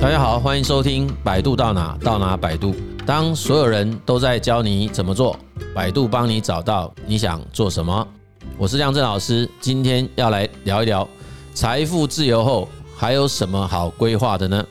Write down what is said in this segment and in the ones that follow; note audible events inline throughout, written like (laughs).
大家好，欢迎收听《百度到哪到哪百度》。当所有人都在教你怎么做，百度帮你找到你想做什么。我是亮正老师，今天要来聊一聊财富自由后还有什么好规划的呢？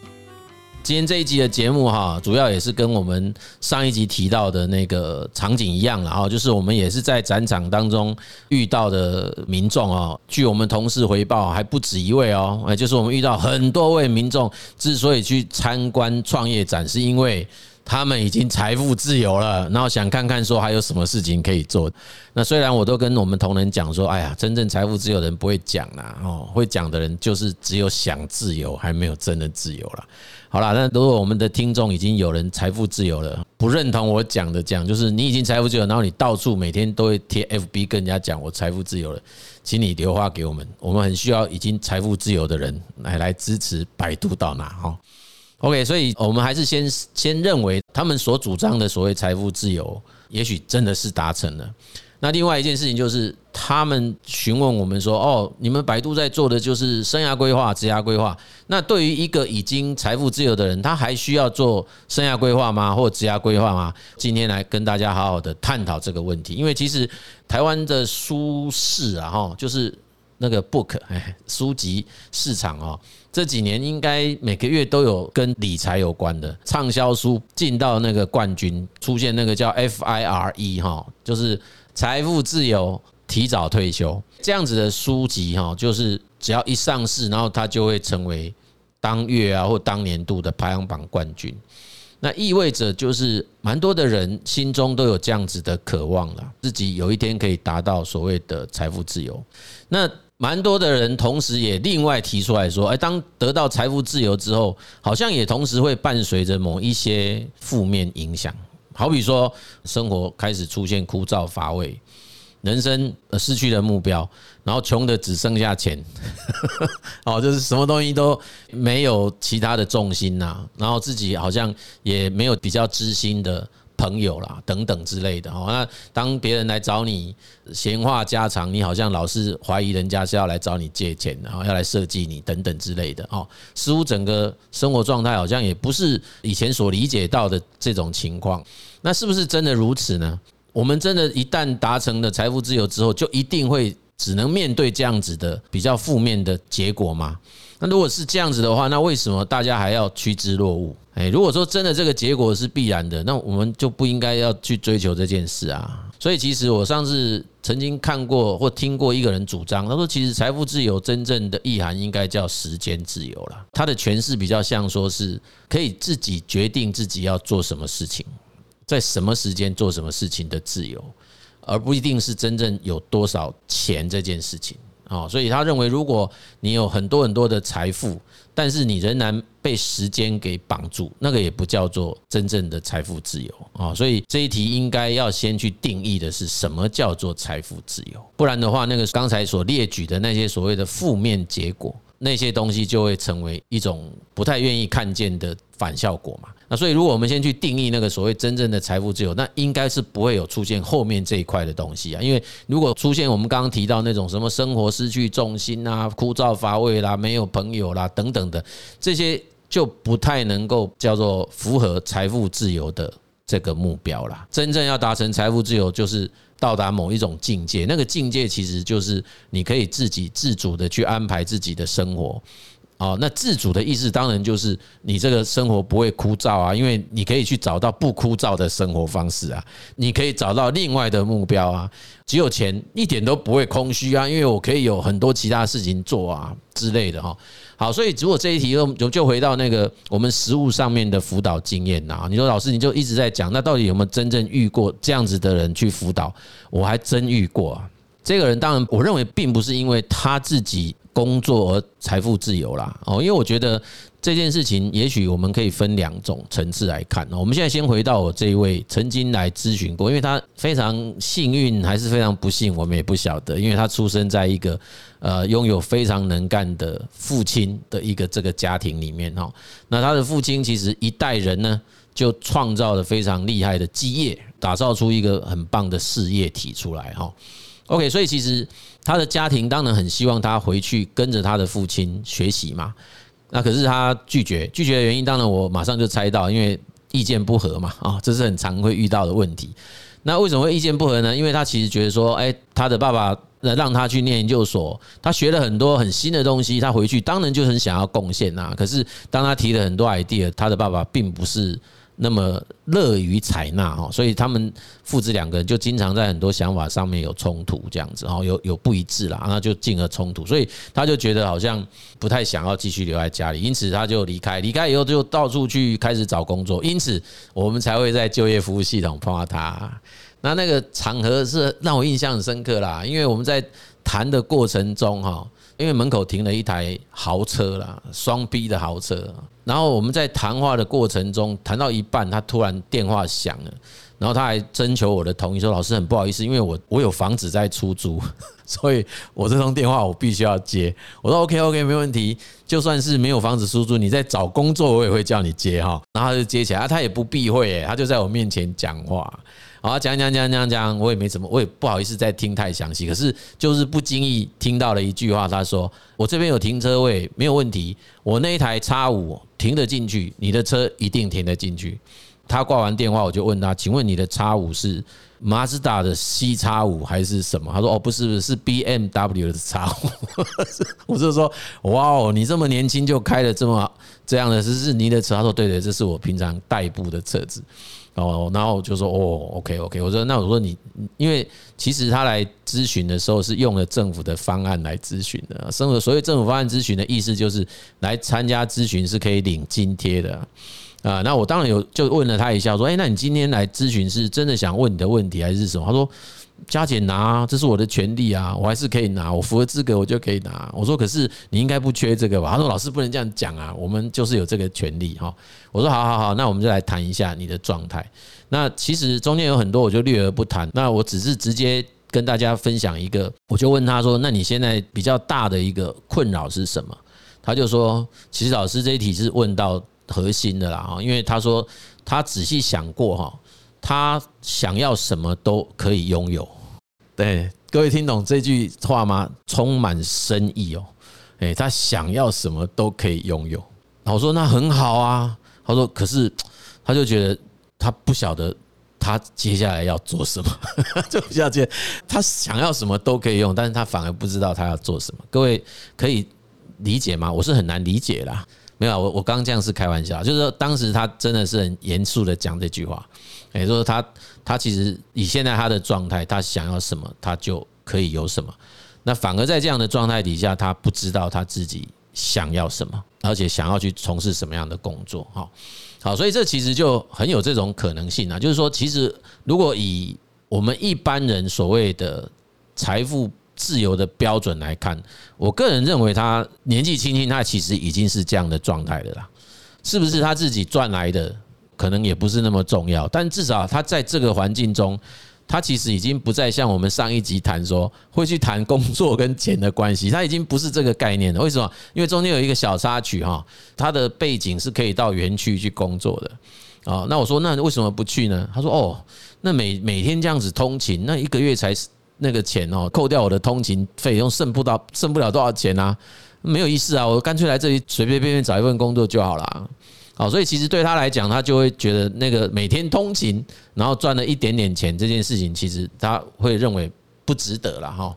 今天这一集的节目哈，主要也是跟我们上一集提到的那个场景一样了哈，就是我们也是在展场当中遇到的民众哦。据我们同事回报，还不止一位哦，哎，就是我们遇到很多位民众之所以去参观创业展，是因为。他们已经财富自由了，然后想看看说还有什么事情可以做。那虽然我都跟我们同仁讲说，哎呀，真正财富自由的人不会讲啦，哦，会讲的人就是只有想自由，还没有真的自由了。好了，那如果我们的听众已经有人财富自由了，不认同我讲的讲，就是你已经财富自由，然后你到处每天都会贴 FB 跟人家讲我财富自由了，请你留话给我们，我们很需要已经财富自由的人来来支持百度到哪哈。OK，所以我们还是先先认为他们所主张的所谓财富自由，也许真的是达成了。那另外一件事情就是，他们询问我们说：“哦，你们百度在做的就是生涯规划、职涯规划。那对于一个已经财富自由的人，他还需要做生涯规划吗？或职涯规划吗？”今天来跟大家好好的探讨这个问题。因为其实台湾的书市啊，哈，就是。那个 book 哎，书籍市场哦，这几年应该每个月都有跟理财有关的畅销书进到那个冠军，出现那个叫 FIRE 哈，就是财富自由、提早退休这样子的书籍哈，就是只要一上市，然后它就会成为当月啊或当年度的排行榜冠军。那意味着就是蛮多的人心中都有这样子的渴望了，自己有一天可以达到所谓的财富自由。那蛮多的人同时也另外提出来说，哎，当得到财富自由之后，好像也同时会伴随着某一些负面影响，好比说生活开始出现枯燥乏味，人生失去了目标，然后穷的只剩下钱，(laughs) 哦，就是什么东西都没有其他的重心呐，然后自己好像也没有比较知心的。朋友啦，等等之类的哦。那当别人来找你闲话家常，你好像老是怀疑人家是要来找你借钱，然后要来设计你等等之类的哦。似乎整个生活状态好像也不是以前所理解到的这种情况。那是不是真的如此呢？我们真的，一旦达成了财富自由之后，就一定会只能面对这样子的比较负面的结果吗？那如果是这样子的话，那为什么大家还要趋之若鹜？诶，如果说真的这个结果是必然的，那我们就不应该要去追求这件事啊。所以其实我上次曾经看过或听过一个人主张，他说其实财富自由真正的意涵应该叫时间自由了。他的诠释比较像说是可以自己决定自己要做什么事情，在什么时间做什么事情的自由，而不一定是真正有多少钱这件事情。哦，所以他认为，如果你有很多很多的财富，但是你仍然被时间给绑住，那个也不叫做真正的财富自由啊。所以这一题应该要先去定义的是什么叫做财富自由，不然的话，那个刚才所列举的那些所谓的负面结果，那些东西就会成为一种不太愿意看见的反效果嘛。那所以，如果我们先去定义那个所谓真正的财富自由，那应该是不会有出现后面这一块的东西啊。因为如果出现我们刚刚提到那种什么生活失去重心啊、枯燥乏味啦、没有朋友啦等等的这些，就不太能够叫做符合财富自由的这个目标啦。真正要达成财富自由，就是到达某一种境界，那个境界其实就是你可以自己自主的去安排自己的生活。哦，那自主的意思当然就是你这个生活不会枯燥啊，因为你可以去找到不枯燥的生活方式啊，你可以找到另外的目标啊。只有钱一点都不会空虚啊，因为我可以有很多其他事情做啊之类的哈。好，所以如果这一题就就回到那个我们实务上面的辅导经验呐，你说老师你就一直在讲，那到底有没有真正遇过这样子的人去辅导？我还真遇过啊。这个人当然我认为并不是因为他自己。工作而财富自由啦，哦，因为我觉得这件事情，也许我们可以分两种层次来看。我们现在先回到我这一位曾经来咨询过，因为他非常幸运还是非常不幸，我们也不晓得，因为他出生在一个呃拥有非常能干的父亲的一个这个家庭里面哈。那他的父亲其实一代人呢，就创造了非常厉害的基业，打造出一个很棒的事业体出来哈。OK，所以其实他的家庭当然很希望他回去跟着他的父亲学习嘛。那可是他拒绝，拒绝的原因当然我马上就猜到，因为意见不合嘛，啊，这是很常会遇到的问题。那为什么会意见不合呢？因为他其实觉得说，哎，他的爸爸让他去念研究所，他学了很多很新的东西，他回去当然就很想要贡献呐。可是当他提了很多 idea，他的爸爸并不是。那么乐于采纳哈，所以他们父子两个人就经常在很多想法上面有冲突，这样子哦，有有不一致啦，那就进而冲突，所以他就觉得好像不太想要继续留在家里，因此他就离开。离开以后就到处去开始找工作，因此我们才会在就业服务系统碰到他。那那个场合是让我印象很深刻啦，因为我们在谈的过程中哈。因为门口停了一台豪车啦，双 B 的豪车。然后我们在谈话的过程中，谈到一半，他突然电话响了，然后他还征求我的同意，说：“老师很不好意思，因为我我有房子在出租，(laughs) 所以我这通电话我必须要接。”我说：“OK OK，没问题。就算是没有房子出租，你在找工作，我也会叫你接哈。”然后他就接起来，他也不避讳，他就在我面前讲话。好，讲讲讲讲讲，我也没怎么，我也不好意思再听太详细。可是就是不经意听到了一句话，他说：“我这边有停车位，没有问题。我那一台 X5 停得进去，你的车一定停得进去。”他挂完电话，我就问他：“请问你的叉五是马自达的 C 叉五还是什么？”他说：“哦，不是，是，BMW 的叉五。(laughs) ”我就说：“哇哦，你这么年轻就开了这么这样的，是是你的车？”他说：“对对，这是我平常代步的车子。”哦，然后就说哦，OK OK，我说那我说你，因为其实他来咨询的时候是用了政府的方案来咨询的，生活所谓政府方案咨询的意思就是来参加咨询是可以领津贴的啊。那我当然有就问了他一下，说，哎，那你今天来咨询是真的想问你的问题还是什么？他说。加减拿，这是我的权利啊，我还是可以拿，我符合资格，我就可以拿。我说，可是你应该不缺这个吧？他说，老师不能这样讲啊，我们就是有这个权利哈。我说，好好好，那我们就来谈一下你的状态。那其实中间有很多，我就略而不谈。那我只是直接跟大家分享一个，我就问他说，那你现在比较大的一个困扰是什么？他就说，其实老师这一题是问到核心的啦，因为他说他仔细想过哈。他想要什么都可以拥有，对，各位听懂这句话吗？充满深意哦。诶，他想要什么都可以拥有。我说那很好啊。他说可是他就觉得他不晓得他接下来要做什么，(laughs) 就不晓得他想要什么都可以用，但是他反而不知道他要做什么。各位可以理解吗？我是很难理解啦。没有，我我刚这样是开玩笑，就是说当时他真的是很严肃的讲这句话。也就是说，他他其实以现在他的状态，他想要什么，他就可以有什么。那反而在这样的状态底下，他不知道他自己想要什么，而且想要去从事什么样的工作。好，好，所以这其实就很有这种可能性啊。就是说，其实如果以我们一般人所谓的财富自由的标准来看，我个人认为他年纪轻轻，他其实已经是这样的状态的啦。是不是他自己赚来的？可能也不是那么重要，但至少他在这个环境中，他其实已经不再像我们上一集谈说会去谈工作跟钱的关系，他已经不是这个概念了。为什么？因为中间有一个小插曲哈，他的背景是可以到园区去工作的啊。那我说那为什么不去呢？他说哦，那每每天这样子通勤，那一个月才那个钱哦，扣掉我的通勤费用，剩不到剩不了多少钱啊，没有意思啊，我干脆来这里随随便便找一份工作就好了。好，所以其实对他来讲，他就会觉得那个每天通勤，然后赚了一点点钱这件事情，其实他会认为不值得了哈。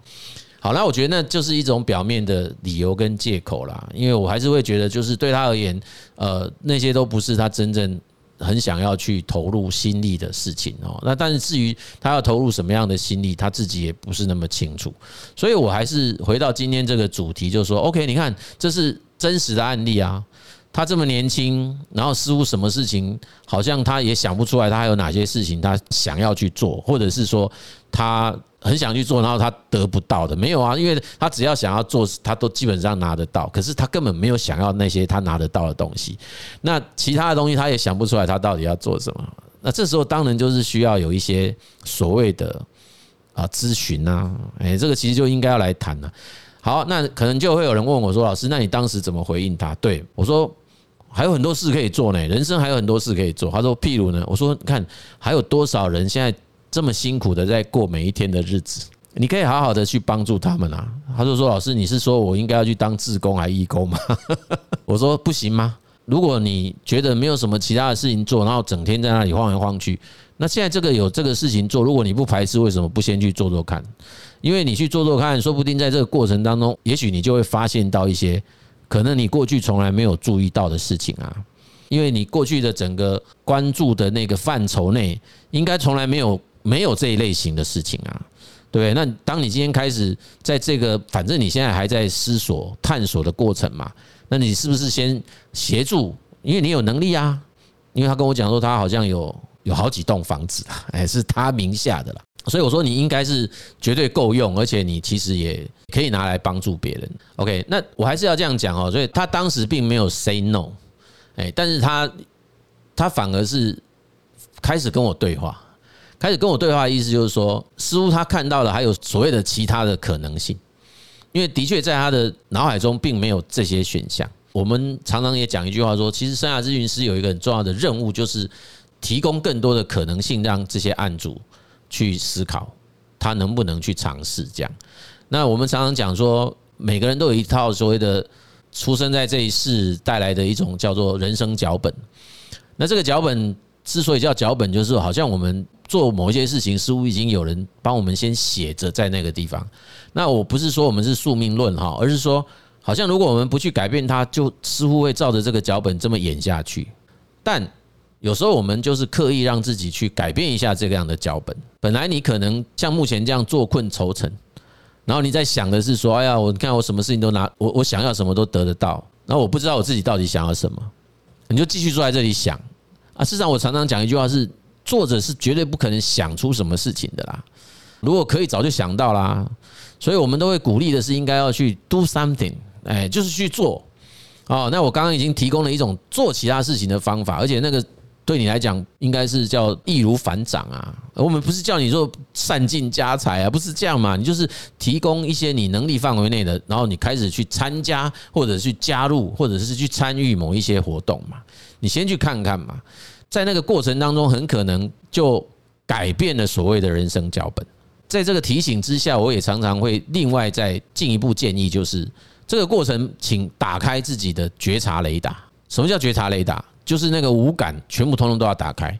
好，那我觉得那就是一种表面的理由跟借口啦，因为我还是会觉得，就是对他而言，呃，那些都不是他真正很想要去投入心力的事情哦。那但是至于他要投入什么样的心力，他自己也不是那么清楚。所以我还是回到今天这个主题，就是说，OK，你看这是真实的案例啊。他这么年轻，然后似乎什么事情好像他也想不出来，他还有哪些事情他想要去做，或者是说他很想去做，然后他得不到的没有啊？因为他只要想要做，他都基本上拿得到。可是他根本没有想要那些他拿得到的东西。那其他的东西他也想不出来，他到底要做什么？那这时候当然就是需要有一些所谓的啊咨询啊，哎，这个其实就应该要来谈了。好，那可能就会有人问我说：“老师，那你当时怎么回应他？”对我说。还有很多事可以做呢，人生还有很多事可以做。他说：“譬如呢？”我说：“看还有多少人现在这么辛苦的在过每一天的日子，你可以好好的去帮助他们啊。他就说：“老师，你是说我应该要去当志工还是义工吗？” (laughs) 我说：“不行吗？如果你觉得没有什么其他的事情做，然后整天在那里晃来晃去，那现在这个有这个事情做，如果你不排斥，为什么不先去做做看？因为你去做做看，说不定在这个过程当中，也许你就会发现到一些可能你过去从来没有注意到的事情啊。因为你过去的整个关注的那个范畴内，应该从来没有没有这一类型的事情啊。”对，那当你今天开始在这个，反正你现在还在思索、探索的过程嘛，那你是不是先协助？因为你有能力啊。因为他跟我讲说，他好像有有好几栋房子啊，哎，是他名下的啦。所以我说你应该是绝对够用，而且你其实也可以拿来帮助别人。OK，那我还是要这样讲哦。所以他当时并没有 say no，哎，但是他他反而是开始跟我对话。开始跟我对话的意思就是说，似乎他看到了还有所谓的其他的可能性，因为的确在他的脑海中并没有这些选项。我们常常也讲一句话说，其实生涯咨询师有一个很重要的任务，就是提供更多的可能性，让这些案主去思考他能不能去尝试这样。那我们常常讲说，每个人都有一套所谓的出生在这一世带来的一种叫做人生脚本。那这个脚本之所以叫脚本，就是好像我们。做某一些事情，似乎已经有人帮我们先写着在那个地方。那我不是说我们是宿命论哈，而是说，好像如果我们不去改变它，就似乎会照着这个脚本这么演下去。但有时候我们就是刻意让自己去改变一下这个样的脚本。本来你可能像目前这样坐困愁城，然后你在想的是说，哎呀，我看我什么事情都拿我我想要什么都得得到，然后我不知道我自己到底想要什么，你就继续坐在这里想啊。事实上，我常常讲一句话是。作者是绝对不可能想出什么事情的啦，如果可以早就想到啦，所以我们都会鼓励的是应该要去 do something，哎，就是去做。哦，那我刚刚已经提供了一种做其他事情的方法，而且那个对你来讲应该是叫易如反掌啊。我们不是叫你说散尽家财啊，不是这样嘛，你就是提供一些你能力范围内的，然后你开始去参加或者去加入或者是去参与某一些活动嘛，你先去看看嘛。在那个过程当中，很可能就改变了所谓的人生脚本。在这个提醒之下，我也常常会另外再进一步建议，就是这个过程，请打开自己的觉察雷达。什么叫觉察雷达？就是那个五感全部通通都要打开，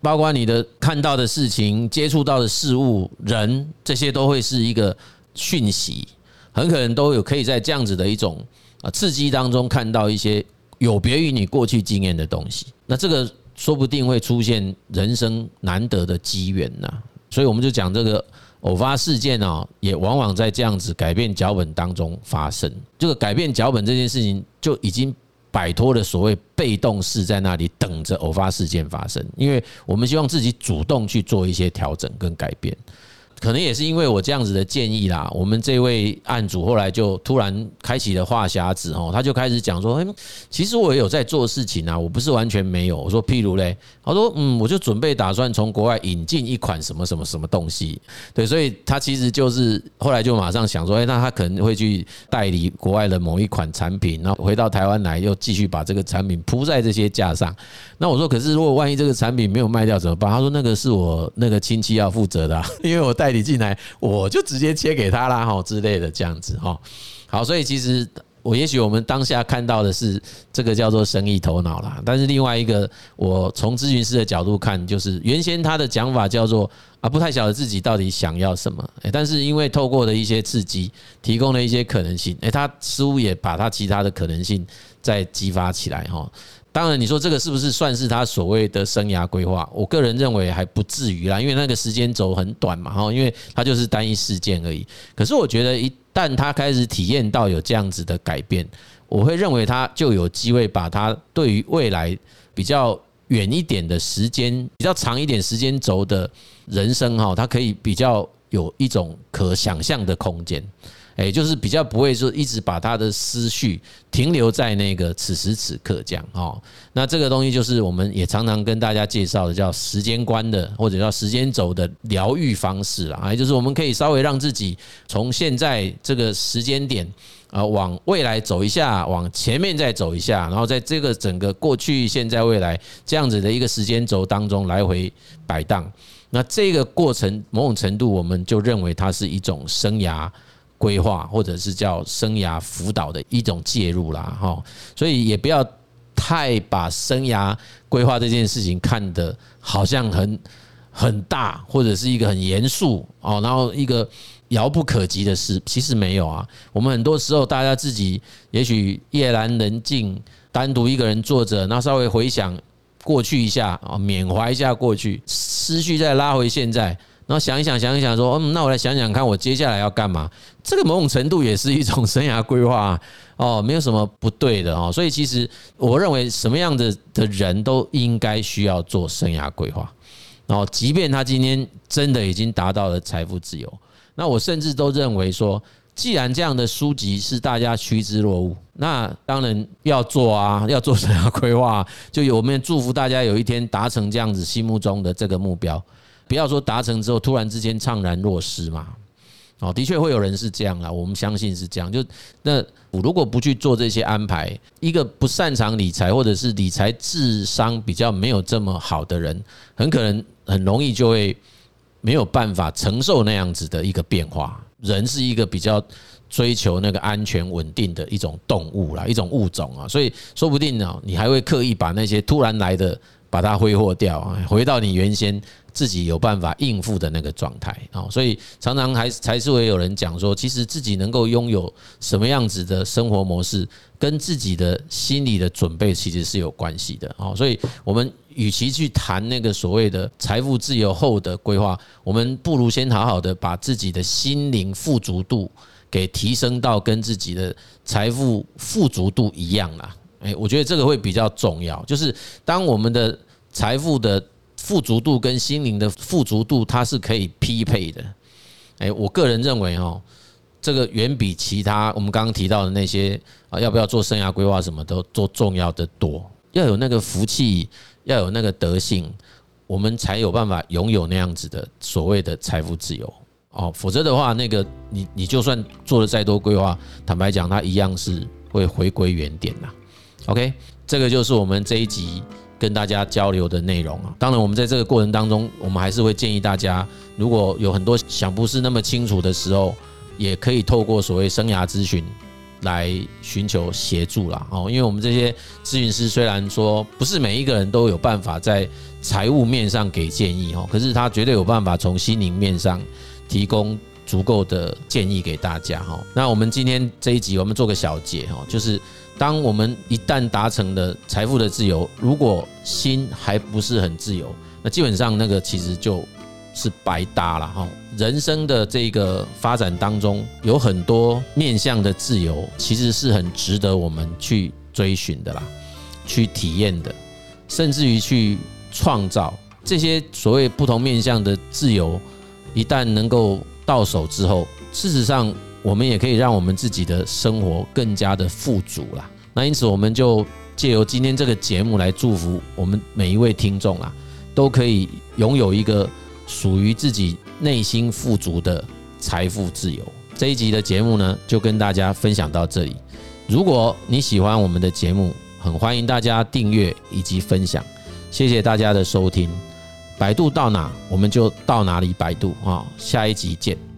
包括你的看到的事情、接触到的事物、人，这些都会是一个讯息，很可能都有可以在这样子的一种啊刺激当中看到一些有别于你过去经验的东西。那这个。说不定会出现人生难得的机缘呐，所以我们就讲这个偶发事件啊，也往往在这样子改变脚本当中发生。这个改变脚本这件事情，就已经摆脱了所谓被动式在那里等着偶发事件发生，因为我们希望自己主动去做一些调整跟改变。可能也是因为我这样子的建议啦，我们这位案主后来就突然开启了话匣子哦，他就开始讲说，哎，其实我也有在做事情啊，我不是完全没有。我说，譬如嘞，他说，嗯，我就准备打算从国外引进一款什么什么什么东西，对，所以他其实就是后来就马上想说，哎，那他可能会去代理国外的某一款产品，然后回到台湾来又继续把这个产品铺在这些架上。那我说，可是如果万一这个产品没有卖掉怎么办？他说，那个是我那个亲戚要负责的，(laughs) 因为我带。代理进来，我就直接切给他啦，哈之类的这样子哈。好，所以其实我也许我们当下看到的是这个叫做生意头脑啦，但是另外一个，我从咨询师的角度看，就是原先他的讲法叫做啊，不太晓得自己到底想要什么，但是因为透过的一些刺激，提供了一些可能性，诶，他似乎也把他其他的可能性再激发起来哈。当然，你说这个是不是算是他所谓的生涯规划？我个人认为还不至于啦，因为那个时间轴很短嘛，哈，因为他就是单一事件而已。可是我觉得，一旦他开始体验到有这样子的改变，我会认为他就有机会把他对于未来比较远一点的时间、比较长一点时间轴的人生，哈，他可以比较有一种可想象的空间。哎，就是比较不会说一直把他的思绪停留在那个此时此刻这样哦。那这个东西就是我们也常常跟大家介绍的，叫时间观的或者叫时间轴的疗愈方式啦。哎，就是我们可以稍微让自己从现在这个时间点啊往未来走一下，往前面再走一下，然后在这个整个过去、现在、未来这样子的一个时间轴当中来回摆荡。那这个过程某种程度，我们就认为它是一种生涯规划，或者是叫生涯辅导的一种介入啦，哈。所以也不要太把生涯规划这件事情看得好像很很大，或者是一个很严肃哦，然后一个遥不可及的事，其实没有啊。我们很多时候大家自己也许夜阑人静，单独一个人坐着，那稍微回想。过去一下啊，缅怀一下过去，思绪再拉回现在，然后想一想，想一想，说，嗯，那我来想想看，我接下来要干嘛？这个某种程度也是一种生涯规划 (laughs) 哦，没有什么不对的哦。所以其实我认为，什么样的的人都应该需要做生涯规划。然后，即便他今天真的已经达到了财富自由，那我甚至都认为说。既然这样的书籍是大家趋之若鹜，那当然要做啊，(laughs) 要做生涯规划，就有我们祝福大家有一天达成这样子心目中的这个目标，不要说达成之后突然之间怅然若失嘛。哦，的确会有人是这样啊，我们相信是这样。就那我如果不去做这些安排，一个不擅长理财或者是理财智商比较没有这么好的人，很可能很容易就会没有办法承受那样子的一个变化。人是一个比较追求那个安全稳定的一种动物啦，一种物种啊，所以说不定呢，你还会刻意把那些突然来的把它挥霍掉啊，回到你原先自己有办法应付的那个状态啊。所以常常还还是会有人讲说，其实自己能够拥有什么样子的生活模式，跟自己的心理的准备其实是有关系的啊。所以我们。与其去谈那个所谓的财富自由后的规划，我们不如先好好的把自己的心灵富足度给提升到跟自己的财富富足度一样啦。诶，我觉得这个会比较重要。就是当我们的财富的富足度跟心灵的富足度，它是可以匹配的。诶，我个人认为哦，这个远比其他我们刚刚提到的那些啊，要不要做生涯规划，什么都做重要的多。要有那个福气。要有那个德性，我们才有办法拥有那样子的所谓的财富自由哦。否则的话，那个你你就算做了再多规划，坦白讲，它一样是会回归原点呐。OK，这个就是我们这一集跟大家交流的内容啊。当然，我们在这个过程当中，我们还是会建议大家，如果有很多想不是那么清楚的时候，也可以透过所谓生涯咨询。来寻求协助啦，哦，因为我们这些咨询师虽然说不是每一个人都有办法在财务面上给建议哦，可是他绝对有办法从心灵面上提供足够的建议给大家哈。那我们今天这一集我们做个小结哈，就是当我们一旦达成了财富的自由，如果心还不是很自由，那基本上那个其实就是白搭了哈。人生的这个发展当中，有很多面向的自由，其实是很值得我们去追寻的啦，去体验的，甚至于去创造这些所谓不同面向的自由。一旦能够到手之后，事实上我们也可以让我们自己的生活更加的富足啦。那因此，我们就借由今天这个节目来祝福我们每一位听众啊，都可以拥有一个属于自己。内心富足的财富自由。这一集的节目呢，就跟大家分享到这里。如果你喜欢我们的节目，很欢迎大家订阅以及分享。谢谢大家的收听。百度到哪，我们就到哪里。百度啊，下一集见。